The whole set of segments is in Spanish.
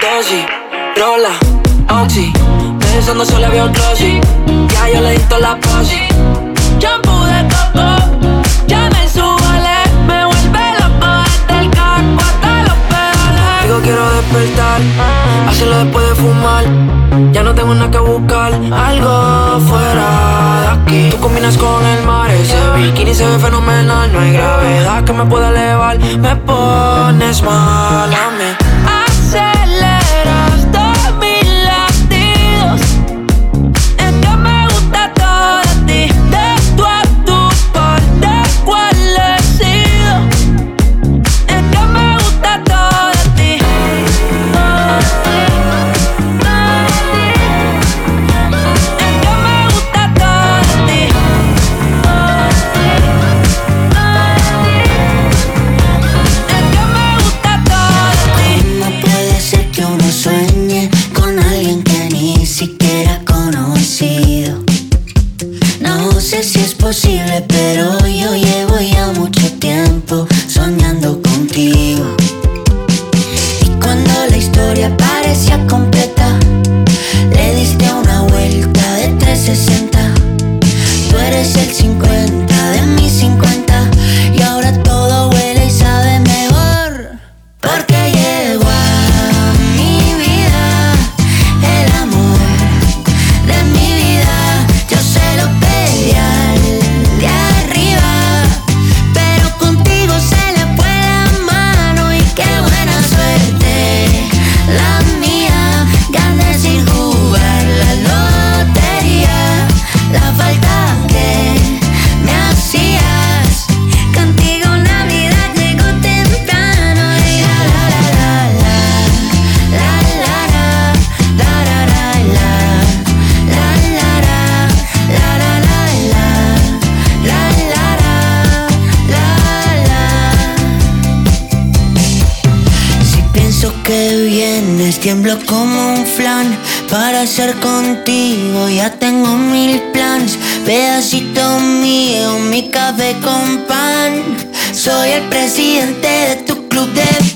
dosis, rola, oxi. Pensando solo había un glossy. Ya yo le di la posi. Shampoo de coco, ya me subale. Me vuelve loco desde el caco hasta los pedales. Digo, quiero despertar, hacerlo después de fumar. Ya no tengo nada que buscar, algo fuera de aquí. Tú combinas con el mar, ese bikini se ve fenomenal. No hay gravedad que me pueda elevar. Me pones mal, tiemblo como un flan. Para ser contigo ya tengo mil plans. Pedacito mío, mi café con pan. Soy el presidente de tu club de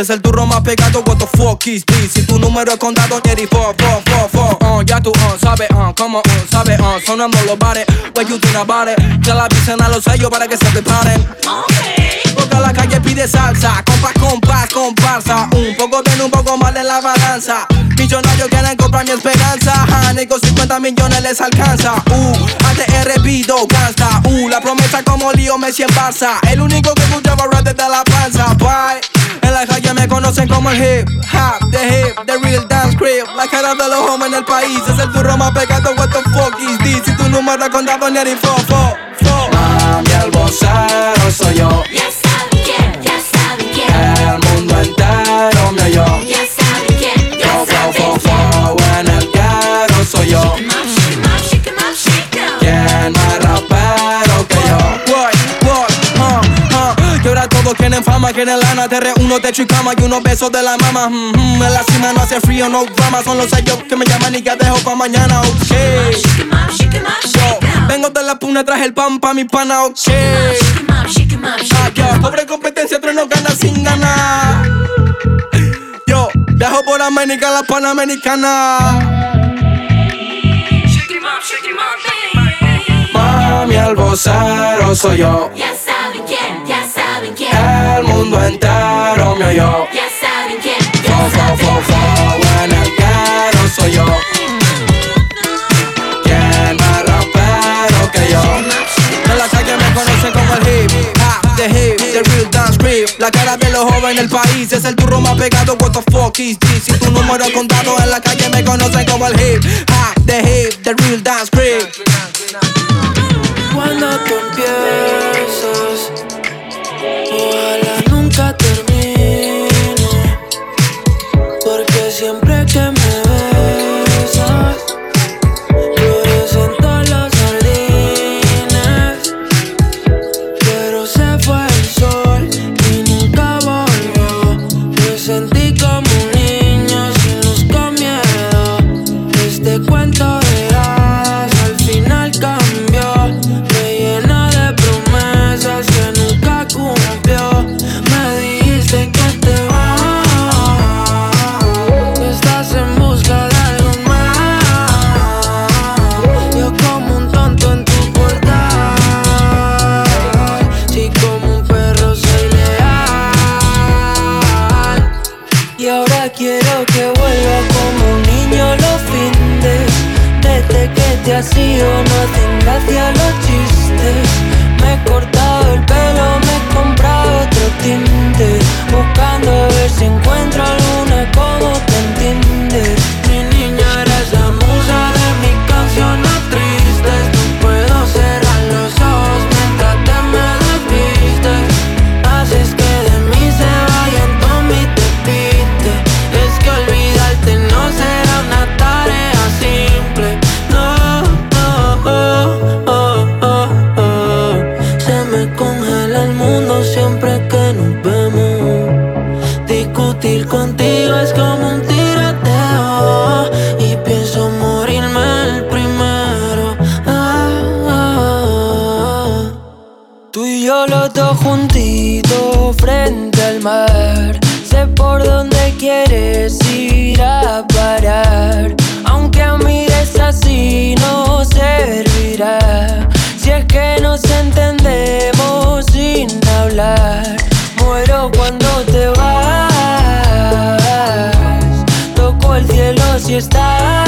es el turro más pegado. What the fuck is this? Si tu número es contado, Jerry, four, four, four, four. Uh, ya tú, uh, sabes, uh, como, uh, sabes, uh, sonando los bares. What you think about it? Que la avisen a los sellos para que se preparen. Porque la calle pide salsa, compás, compás, comparsa. Un poco bien, un poco mal en la balanza. Millonarios quieren comprar mi esperanza. Con 50 millones les alcanza. Uh, ATR pido gangsta. Uh, la promesa como lío Messi en Barça. El único que escuchaba rap desde la panza. Bye. En la calle me conocen como el hip hop, the hip, the real dance creep. La cara de los jóvenes del país es el turro más pegado. What the fuck is this? Si tu número es contado, ni fo, fo, fo. Mami, el vocero soy yo. Quieren fama, quieren lana Te reúno, techo y cama y unos besos de la mama. Mm, mm, En la cima no hace frío, no drama Son los sellos que me llaman y que dejo pa' mañana, ok. Yo, vengo de la puna, traje el pan pa' mi pana, ok. Ah, yo, Pobre competencia, pero no gana sin ganar. Yo, dejo por América la panamericana. Mami, el vocero soy yo. Ya el mundo entero me oyó. Ya saben quién, ya fo. Fo, fo, en el carro soy yo. ¿Quién más rapero que yo? De la calle me conocen como el hip, ah, the hip, the real dance rip. La cara de los jóvenes en el país es el turro más pegado, what the fuck is this? Si tu número es contado en la calle me conocen como el hip, ah, the hip, the real dance rip. siempre que Muero cuando te vas. Toco el cielo si estás.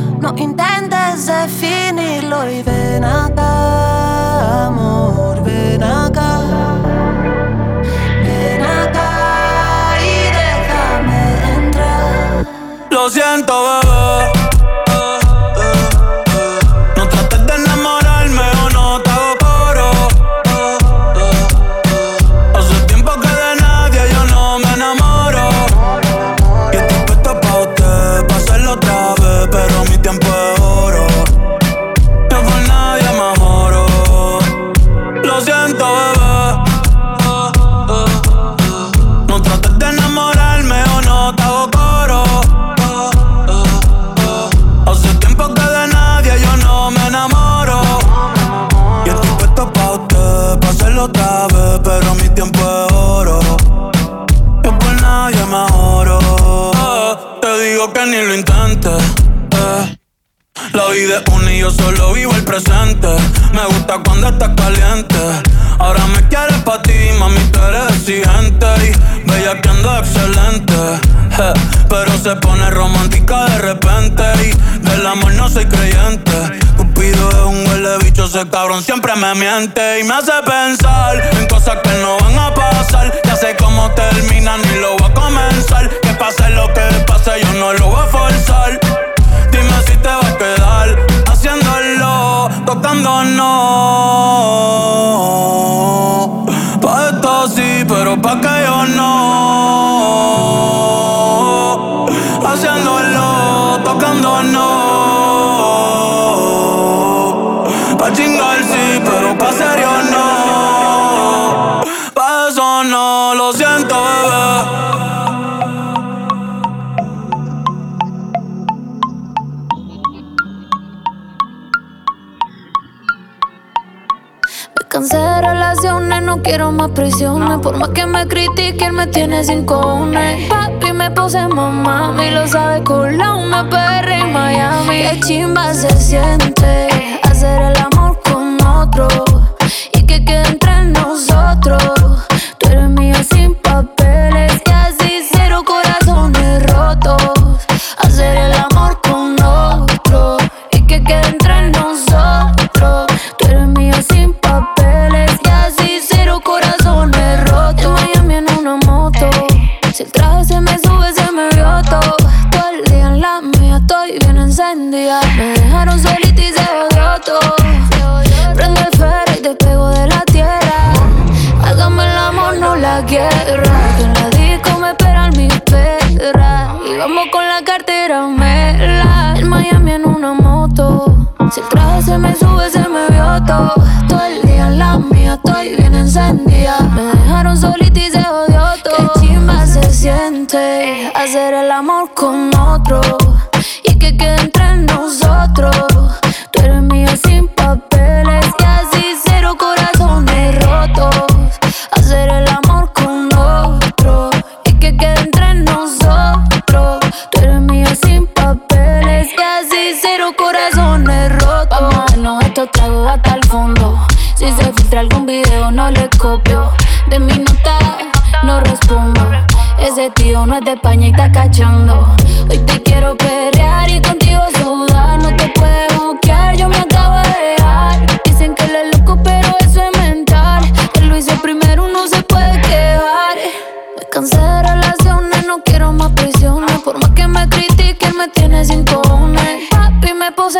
No intentes definirlo y ven acá, amor, ven acá. Gaza Cansé de relaciones, no quiero más prisiones. Por más que me critiquen, me tiene sin cojones. Papi, me puse mamá, y lo sabe con la una en Miami. Qué chimba se siente. hacer el amor con otro. no es de España y está cachando. Hoy te quiero perrear y contigo sudar. No te puedes moquear, yo me acabo de dejar. Dicen que él es loco, pero eso es mental. Él lo hizo primero, no se puede quejar. Me cansé de relaciones, no quiero más prisiones. Por más que me critiquen, me tiene sin cojones. Papi, me puse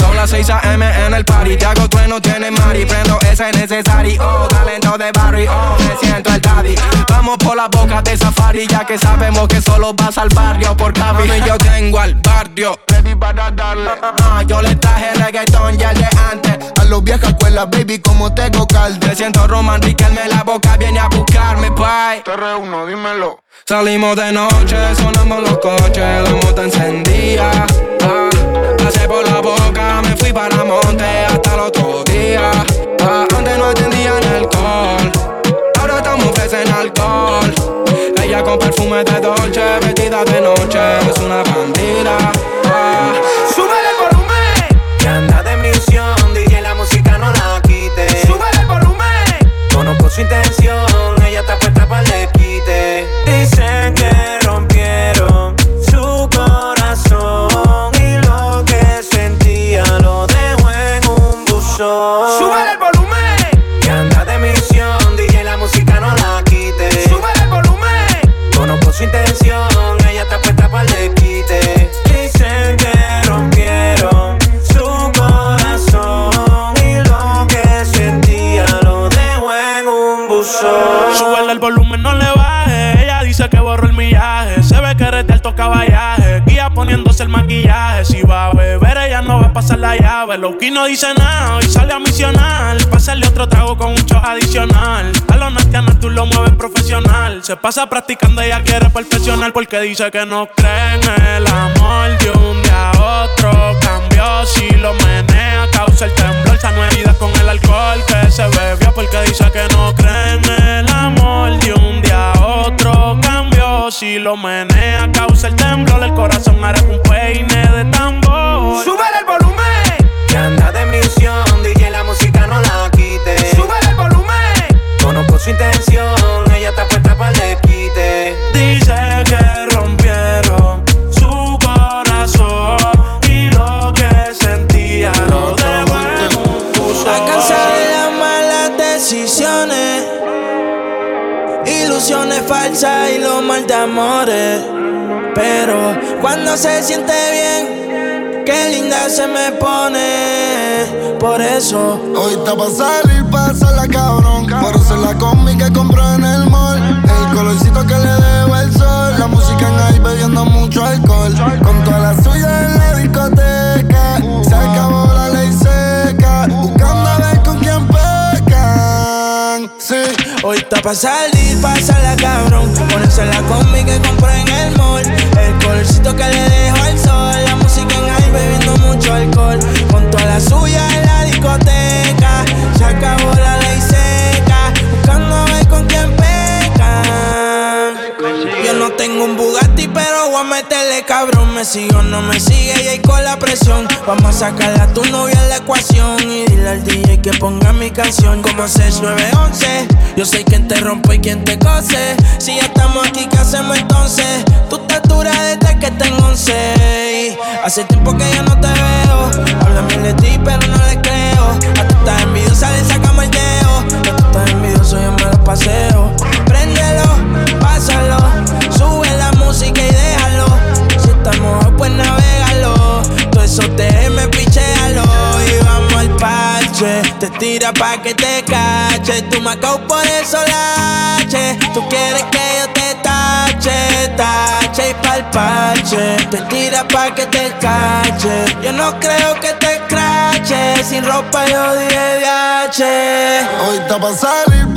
Son las 6 a.m. en el party. Te hago trueno, tiene mari. Prendo ese necesario. Oh, talento de barrio. Oh, me siento el daddy. Vamos por la boca de safari. Ya que sabemos que solo vas al barrio por Cavi. yo tengo al barrio. Ready para darle. Uh, yo le traje reggaetón ya de antes. A los viejas escuelas, baby, como tengo calde. Te siento Roman Riquelme. La boca viene a buscarme, bye. Te reúno, dímelo. Salimos de noche, sonamos los coches, la moto encendía ahora estamos en alcohol. Ella con perfume de Dolce, vestida de noche, es una bandida. Ah. Sube el volumen, que anda de misión, DJ la música no la quite. Sube el volumen, conozco su intención, El maquillaje. Si va a beber, ella no va a pasar la llave. Loki no dice nada, hoy sale a misionar. Pásale otro trago con un shot adicional. A los nastianos tú lo mueves profesional. Se pasa practicando, ella quiere perfeccionar. Porque dice que no cree en el amor de un día a otro. Cambió si lo menea, causa el temblor. Sano heridas con el alcohol que se bebió. Porque dice que no cree en el amor de un día a otro. Cambió si lo menea, causa el temblor. El corazón hará un peine de tambor. Sube el volumen. Que anda de misión, DJ la música no la quite. Sube el volumen. Conozco su intención, ilusiones falsas y los mal de amores. Pero cuando se siente bien, qué linda se me pone. Por eso, hoy está pa' salir, la cabrón. Por hacer la combi que compró en el mall. El colorcito que le dejo el sol. La música en ahí bebiendo mucho alcohol. Con toda la suya en la discoteca. Se acabó la ley seca. Buscando a ver con quién pecan. Sí. Hoy está pa' salir, la cabrón. Ponerse la combi que compró en el mall. El colorcito que le dejo al sol. La música en ahí bebiendo mucho alcohol. Con toda la suya en la discoteca. Se acabó Voy a meterle cabrón. Me sigo, no me sigue y ahí con la presión. Vamos a sacarle a tu novia en la ecuación y dile al DJ que ponga mi canción como 6911. Yo sé quién te rompe y quién te cose. Si ya estamos aquí, ¿qué hacemos entonces? Tú te duras desde que tengo 11. Hace tiempo que ya no te veo. Háblame de ti, pero no le creo. A tú estás envidiosa, le sacamos el dedo. A estás envidioso, yo me lo paseo. Préndelo, pásalo. Sube la música Te tira pa' que te cache. Tú me por eso lache. Tú quieres que yo te tache, tache y pa'l parche. Te tira pa' que te cache. Yo no creo que te crache. Sin ropa yo dije viaje. Hoy está pa' salir,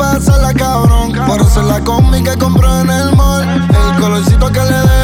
la cabrón. Por hacer la combi que compró en el mall. El colorcito que le dejo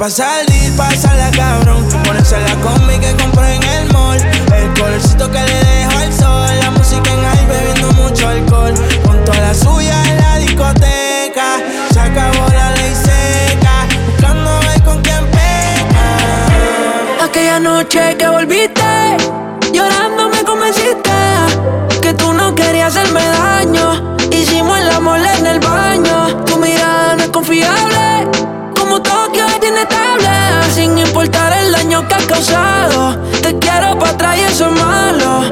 pa' salir, la cabrón. Ponerse la combi que compré en el mall. El colorcito que le dejo al sol. La música en ahí bebiendo mucho alcohol. Con toda la suya en la discoteca. Se acabó la ley seca. Buscando ver con quién pecan. Aquella noche que volviste, llorando me convenciste que tú no querías hacerme daño. Hicimos el amor en el baño. Daño que has causado. Te quiero para atrás y eso es malo,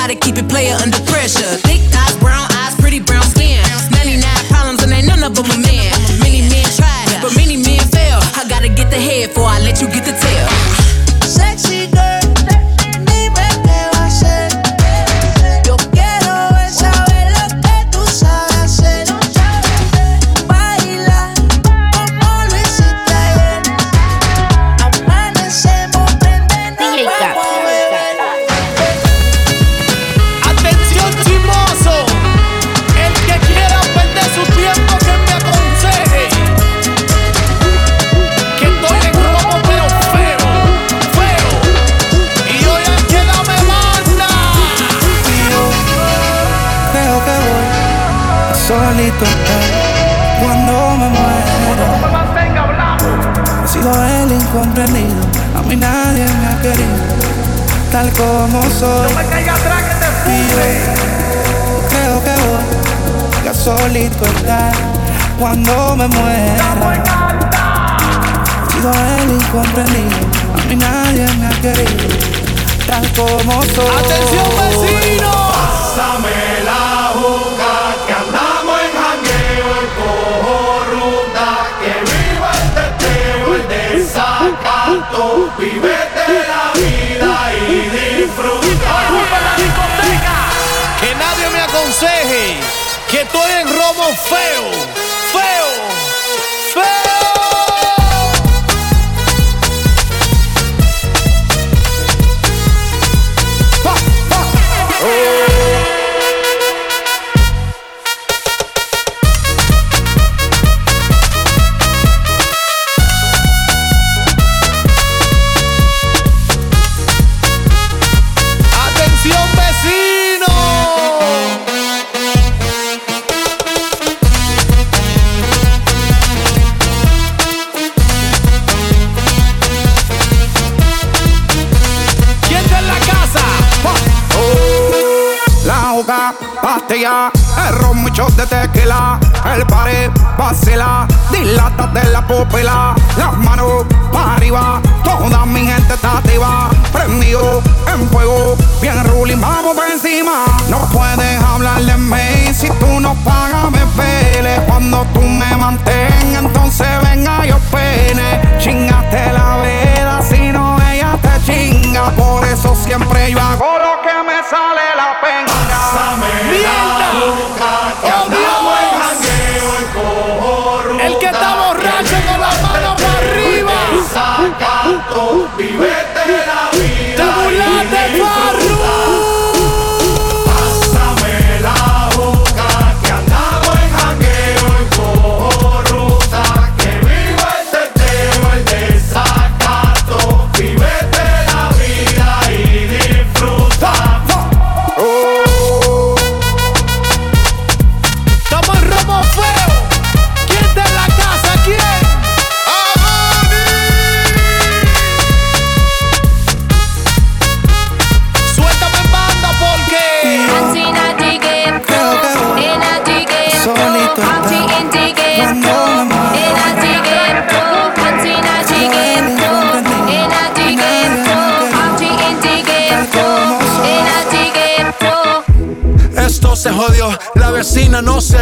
how to keep it player under cuando me muera. Sido el incomprendido, a mí nadie me ha querido, tal como soy. ¡Atención, vecino! Pásame la boca que andamos en jangueo y cojo ruta, que viva el teteo, el desacato, vive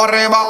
Siempre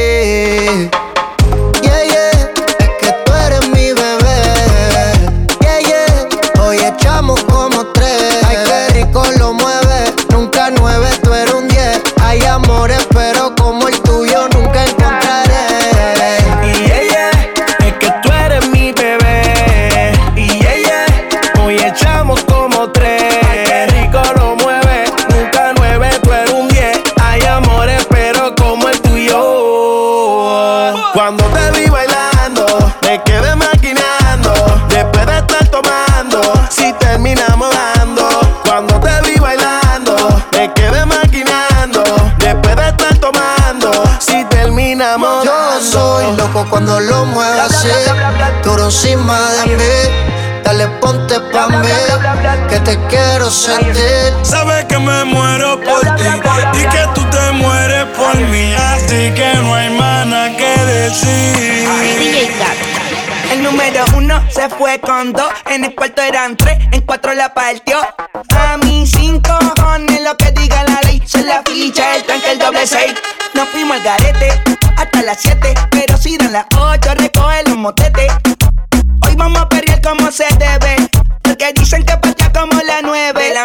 Sentir. Sabes que me muero por ti y que tú te mueres por mí. Así que no hay más nada que decir. El número uno se fue con dos, en el cuarto eran tres, en cuatro la partió. A mí cinco cojones lo que diga la ley, se la ficha, el tranque, el doble seis. Nos fuimos al garete hasta las siete, pero si dan las yo recoge los motetes. Hoy vamos a perrear como se debe. Porque dicen que patea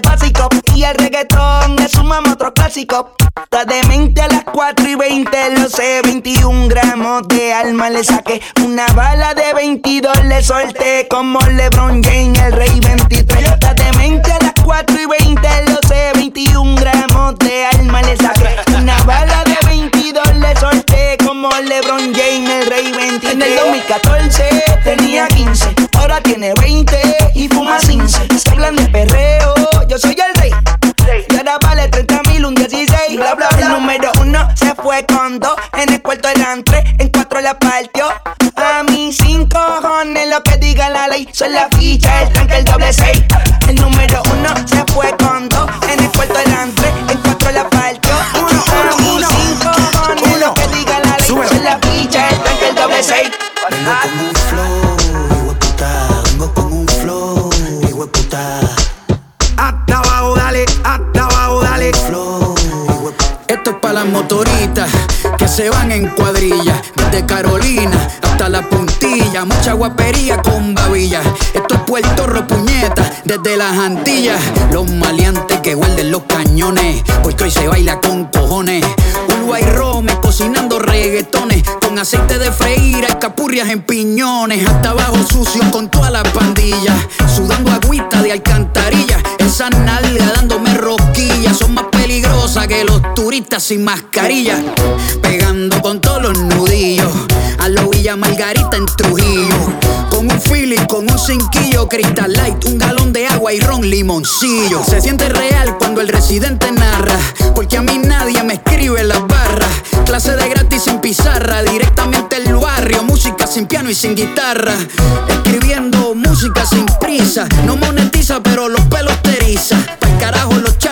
básico. Y el reggaetón es un mamá otro clásico. Está demente a las 4 y 20, lo sé. 21 gramos de alma le saqué. Una bala de 22 le solté. Como LeBron James, el rey 23. Está demente a las 4 y 20, lo sé. 21 gramos de alma le saqué. Una bala de 22 le solté. Como LeBron James, el rey 23. En el 2014 tenía 15, ahora tiene 20 y fuma 15. Se hablan de perreo, yo soy el rey. Y ahora vale 30 mil, un 16. Bla, bla, bla. El número uno se fue con dos. En el cuarto eran tres, en cuatro la partió. A mí cinco cojones lo que diga la ley. Son la ficha, el tranque, el doble seis. El número uno se fue con dos. En el cuarto eran tres, en cuatro la partió. Las motoritas que se van en cuadrilla. Desde Carolina hasta la puntilla. Mucha guapería con babilla. Esto es Puerto Ropuñeta, desde las Antillas. Los maleantes que huelden los cañones. Porque hoy se baila con cojones. Uruguay Rome cocinando reggaetones. Con aceite de freír, escapurrias en piñones. Hasta abajo sucio con toda la pandilla. Sudando agüita de alcantarilla. Esa nalga dándome rosquillas. Son más peligrosas que los turistas sin mascarilla. Pegando con todos los nudillos. A lo Villa Margarita en Trujillo. Con un feeling, con un cinquillo, Crystal Light, un galón de agua y ron limoncillo. Se siente real cuando el residente narra. Porque a mí nadie me escribe las barras. Clase de gratis sin pizarra, directamente el barrio. Música sin piano y sin guitarra. Escribiendo música sin prisa. No monetiza, pero los pelos te eriza. Pa'l carajo los charts,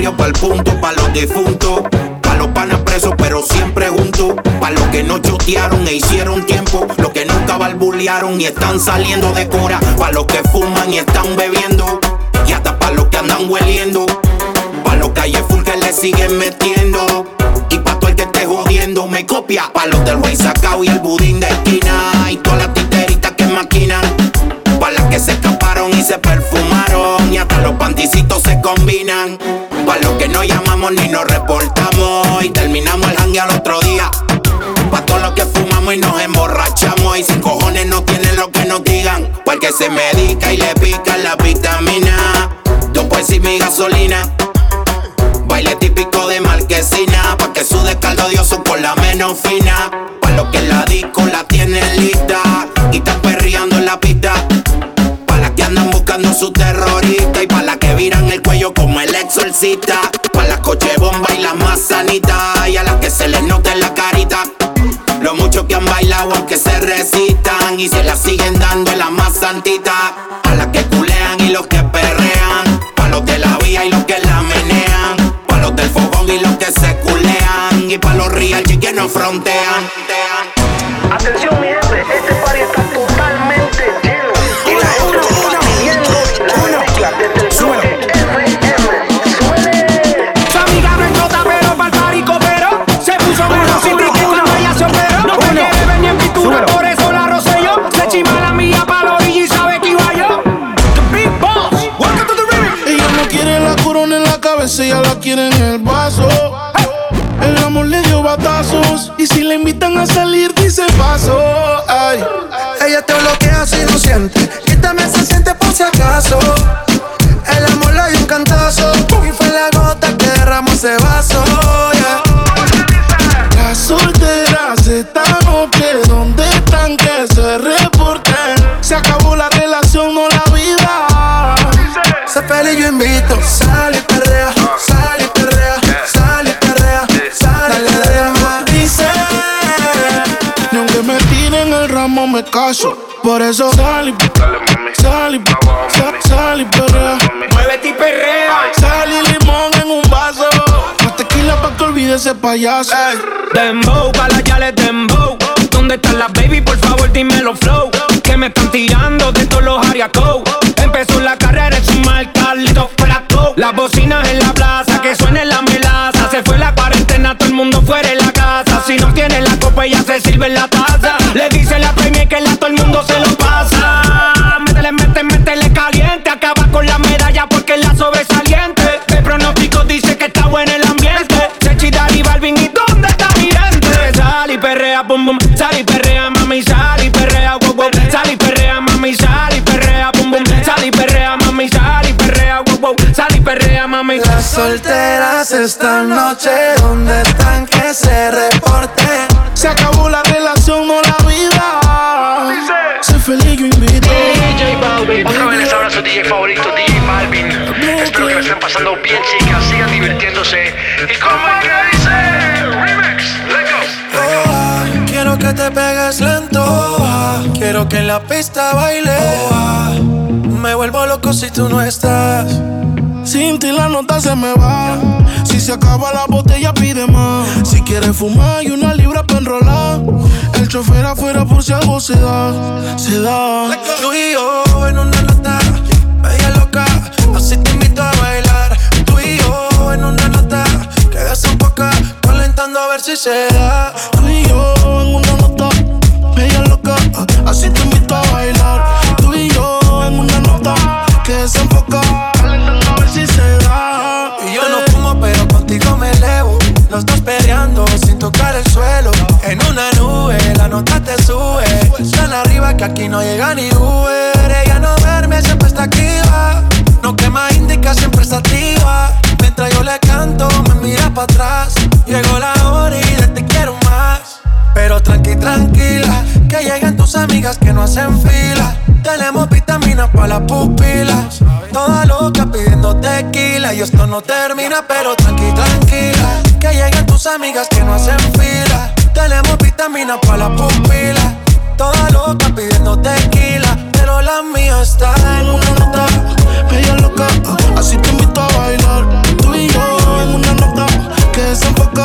Barrio, pa'l punto, pa' los difuntos. Pa' los panas presos, pero siempre juntos. Pa' los que no chotearon e hicieron tiempo. Los que nunca barbulearon y están saliendo de cora. Pa' los que fuman y están bebiendo. Y hasta pa' los que andan hueliendo. Pa' los calles full que le siguen metiendo. Y pa' todo el que esté jodiendo me copia. Pa' los del güey sacao y el budín de esquina. Y todas las titeritas que maquinan. Pa' las que se escaparon y se perfumaron. Hasta los panticitos se combinan. Pa' los que no llamamos ni nos reportamos. Y terminamos el hangue al otro día. Pa' todos los que fumamos y nos emborrachamos. Y sin cojones no tienen lo que nos digan. Porque se medica y le pica la vitamina. Yo pues y mi gasolina. Baile típico de marquesina. Pa' que sude caldo dioso con la menos fina. Pa' los que la disco la tienen lista. Y están perreando en la pista. Buscando su terrorista. Y pa' las que viran el cuello como el exorcista. Pa' las coche bomba y las más sanitas. Y a las que se les nota en la carita. Lo mucho que han bailado aunque se resistan y se la siguen dando en la más santita. A las que culean y los que perrean. Pa' los de la vía y los que la menean. Pa' los del fogón y los que se culean. Y pa' los real que no frontean. Cabeza, ella la quiere en el vaso. El amor le dio batazos y si le invitan a salir dice paso. Caso. Por eso sal y sal y sal, sal y perrea. Muévete y perrea. Sal y limón en un vaso. Más tequila pa' que olvide ese payaso. Dembow, pa' la yales dembow. ¿Dónde están las baby? Por favor, dímelo flow. Que me están tirando de todos los ariacos. Empezó la carrera en su marca, Lito Flaco. Las bocinas en la plaza, que suene la melaza. Se fue la cuarentena, todo el mundo fuera de la casa. Si no tiene la copa, ella se sirve en la taza. Perrea, bum. Sal y perrea, mami, sal y perrea, wow wow. Sal y perrea, mami, sal y perrea, bum bum. Sal y perrea, mami, sal y perrea, wow wow. Sal y perrea, mami. Las solteras esta noche, ¿dónde están que se reporten? Se acabó ah, quiero que en la pista baile. oh, ah, me vuelvo loco si tú no estás. Sin ti la nota se me va. Si se acaba la botella, pide más. Si quieres fumar y una libra para enrolar. El chofer afuera por si algo se da. Se da. Tú y yo en una nota, bella loca, así te invito a bailar. Tú y yo en una nota, que desemboca, calentando a ver si se da. Tú y yo en una nota, así te invito a bailar. Tú y yo en una nota, que desenfoca, calentando a ver si se da. Y yo no fumo, pero contigo me elevo. Los dos peleando sin tocar el suelo. En una nube, la nota te sube. Tan arriba que aquí no llega ni Uber. Ella no duerme, siempre está activa. No quema indica, siempre está activa. Mientras yo le canto, me mira para atrás. Llegó la hora y de te quiero más. Pero tranqui, tranquila, que lleguen tus amigas que no hacen fila. Tenemos vitaminas para las pupilas. Toda loca pidiendo tequila. Y esto no termina, pero tranqui, tranquila. Que lleguen tus amigas que no hacen fila. Tenemos vitaminas para las pupilas. Toda loca pidiendo tequila. Pero la mía está en una nota. Bella loca, así te invito a bailar. Tú y yo en una nota, que desenfoca,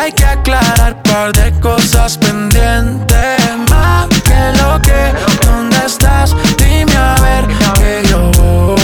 Hay que aclarar par de cosas pendientes. Más que lo que, ¿dónde estás? Dime a ver que yo.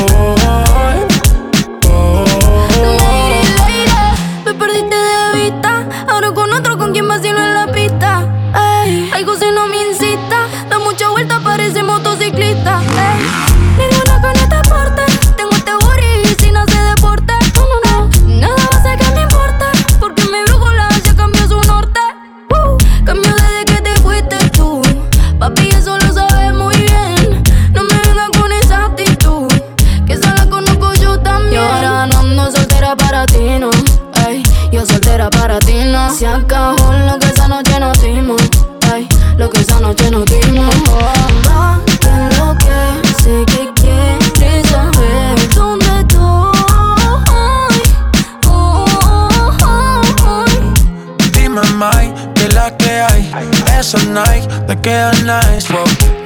para ti, no. Se acabó lo que esa noche nos dimos. Ay, lo que esa noche nos dimos. Oh. Va, que lo que sé que quieres saber. ¿Dónde estoy? Oh, oh, oh, Dime, Mike, que la que hay Esa night te queda nice, wow.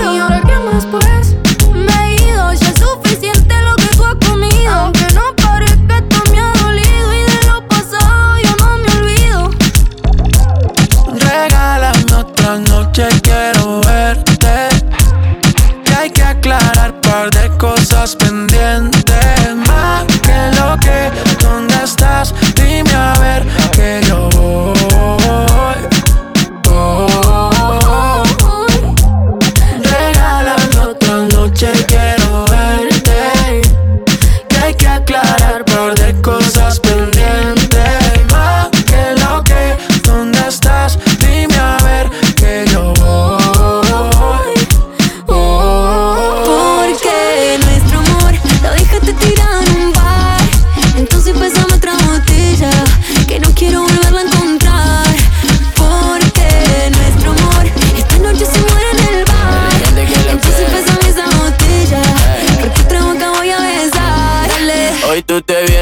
Par de cosas pendientes. Más que lo que,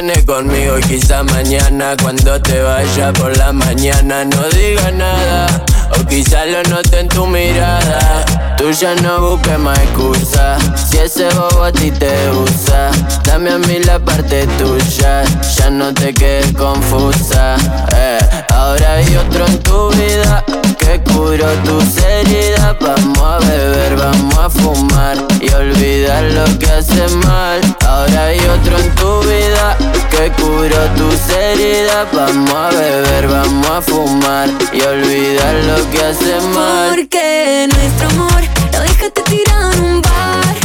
vienes conmigo y quizá mañana cuando te vaya por la mañana no digas nada o quizá lo note en tu mirada. Tú ya no busques más excusa si ese bobo a ti te usa. Dame a mí la parte tuya, ya no te quedes confusa. eh. Ahora hay otro en tu vida que curó tus heridas. Vamos a beber, vamos a fumar y olvidar lo que hace mal. Ahora hay otro en tu vida que curó tus heridas. Vamos a beber, vamos a fumar y olvidar lo que hace mal. Porque nuestro amor lo dejaste tirado en un bar.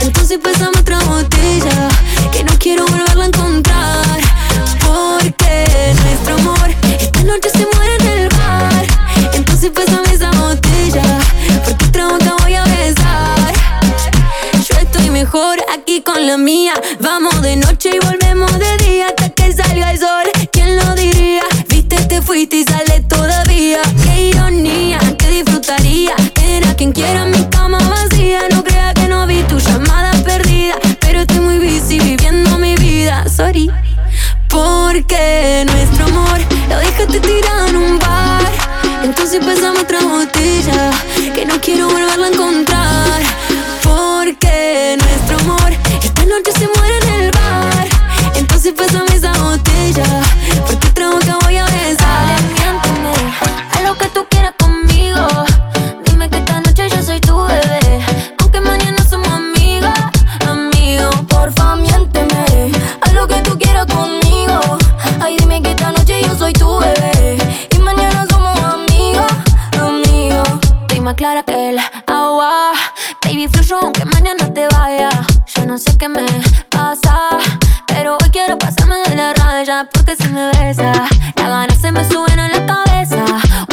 Entonces pasamos otra botella que no quiero volverla a encontrar. Porque nuestro amor esta noche se muere en el bar. Entonces pásame aquí con la mía. Vamos de noche y volvemos de día hasta que salga el sol. ¿Quién lo diría? Viste, te fuiste y sale todavía. Qué ironía, que disfrutaría. Era quien quiera mi cama vacía. No crea que no vi tu llamada perdida. Pero estoy muy busy viviendo mi vida. Sorry. Porque nuestro amor lo dejaste tirado en un bar. Entonces pasamos otra botella más clara que el agua. Baby, fluyo aunque mañana te vaya. Yo no sé qué me pasa. Pero hoy quiero pasarme de la raya. Porque si me besa, las ganas se me suben a la cabeza.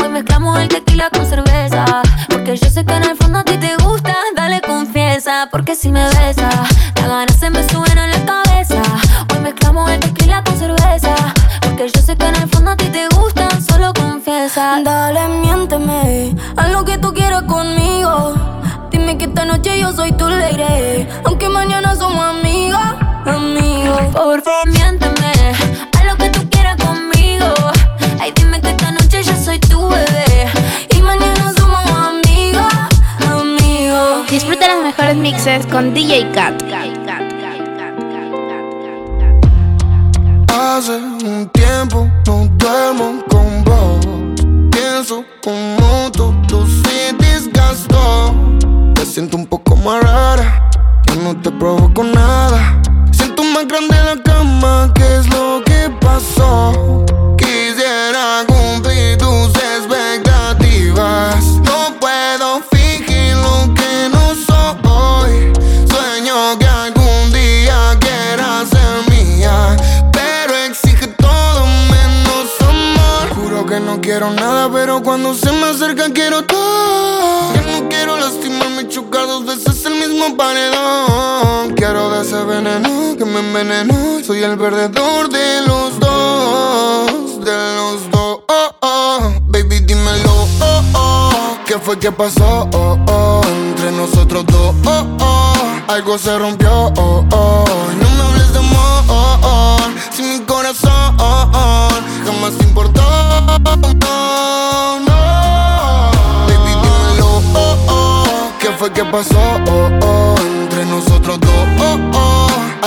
Hoy mezclamos el tequila con cerveza. Porque yo sé que en el fondo a ti te gusta. Dale confianza. Porque si me besa, las ganas se me suben a la cabeza. Hoy mezclamos el tequila con cerveza. Porque yo sé que en el fondo a ti te gusta. Solo confiesa. Dale, miénteme. Aunque mañana somos amigos, amigos. Por favor, miénteme. Haz lo que tú quieras conmigo. Ay, dime que esta noche yo soy tu bebé. Y mañana somos amigos, amigos. Disfruta las mejores mixes con DJ Kat. Hace un tiempo no duermo con vos. Pienso como tú, tú sí desgastó. Te siento un poco más rara, provoco nada. Siento más grande la cama, ¿qué es lo que pasó? Quisiera cumplir tus expectativas. No puedo fingir lo que no soy. Sueño que algún día quieras ser mía. Pero exige todo menos amor. Juro que no quiero nada, pero cuando se me acerca quiero todo. Soy el perdedor de los dos, de los dos. Oh, oh. Baby, dímelo, oh, oh. ¿Qué fue que pasó? Oh, oh. Entre nosotros dos, oh, oh. Algo se rompió, oh, oh. No me hables de amor, si mi corazón jamás te importó. No, no. Baby, dímelo, oh, oh. ¿Qué fue que pasó? Oh, oh.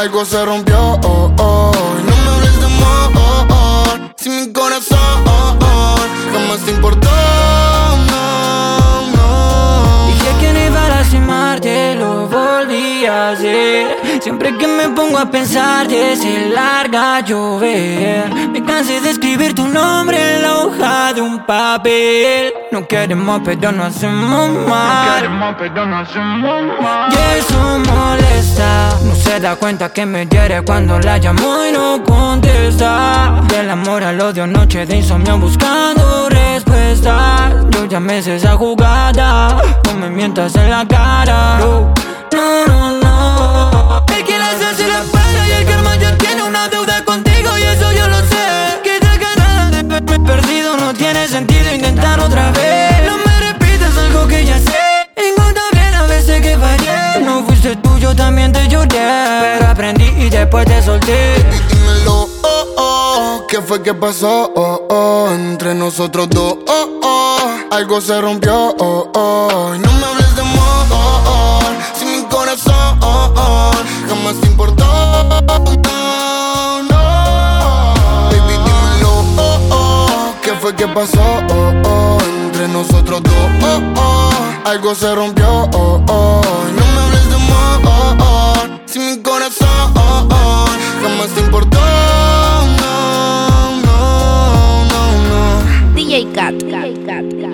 Algo se rompió, oh, oh. No me hables de amor, si mi corazón jamás te importó. No, no. Dije que no iba a lastimarte, lo volví a hacer. Siempre que me pongo a pensar, se larga a llover. Me cansé escribir tu nombre en la hoja de un papel. No queremos, pero no hacemos mal. No queremos, pero no hacemos mal. Y eso molesta. No se da cuenta que me hiere cuando la llamo y no contesta. Del amor al odio, noche de insomnio buscando respuestas. Yo ya me sé esa jugada. No me mientas en la cara. No, no, no. no. El que las hace la paga y el karma ya tiene una deuda contigo y eso yo lo sé. Perdido no tiene sentido intentar otra vez. No me repitas algo que ya sé. Encuentra bien a veces que fallé. No fuiste tú, yo también te lloré. Pero aprendí y después te solté. Dímelo, oh, oh. ¿Qué fue que pasó? Oh, oh. Entre nosotros dos, oh, oh. Algo se rompió, oh, oh. No me hables de amor, oh, oh. Si mi corazón jamás te importó. Fue que pasó? Oh, oh. Entre nosotros dos, oh, oh. Algo se rompió, oh, oh. No me hables de amor. Si mi corazón jamás te importó. No, no, no, no. DJ Cat. Cat. DJ Cat.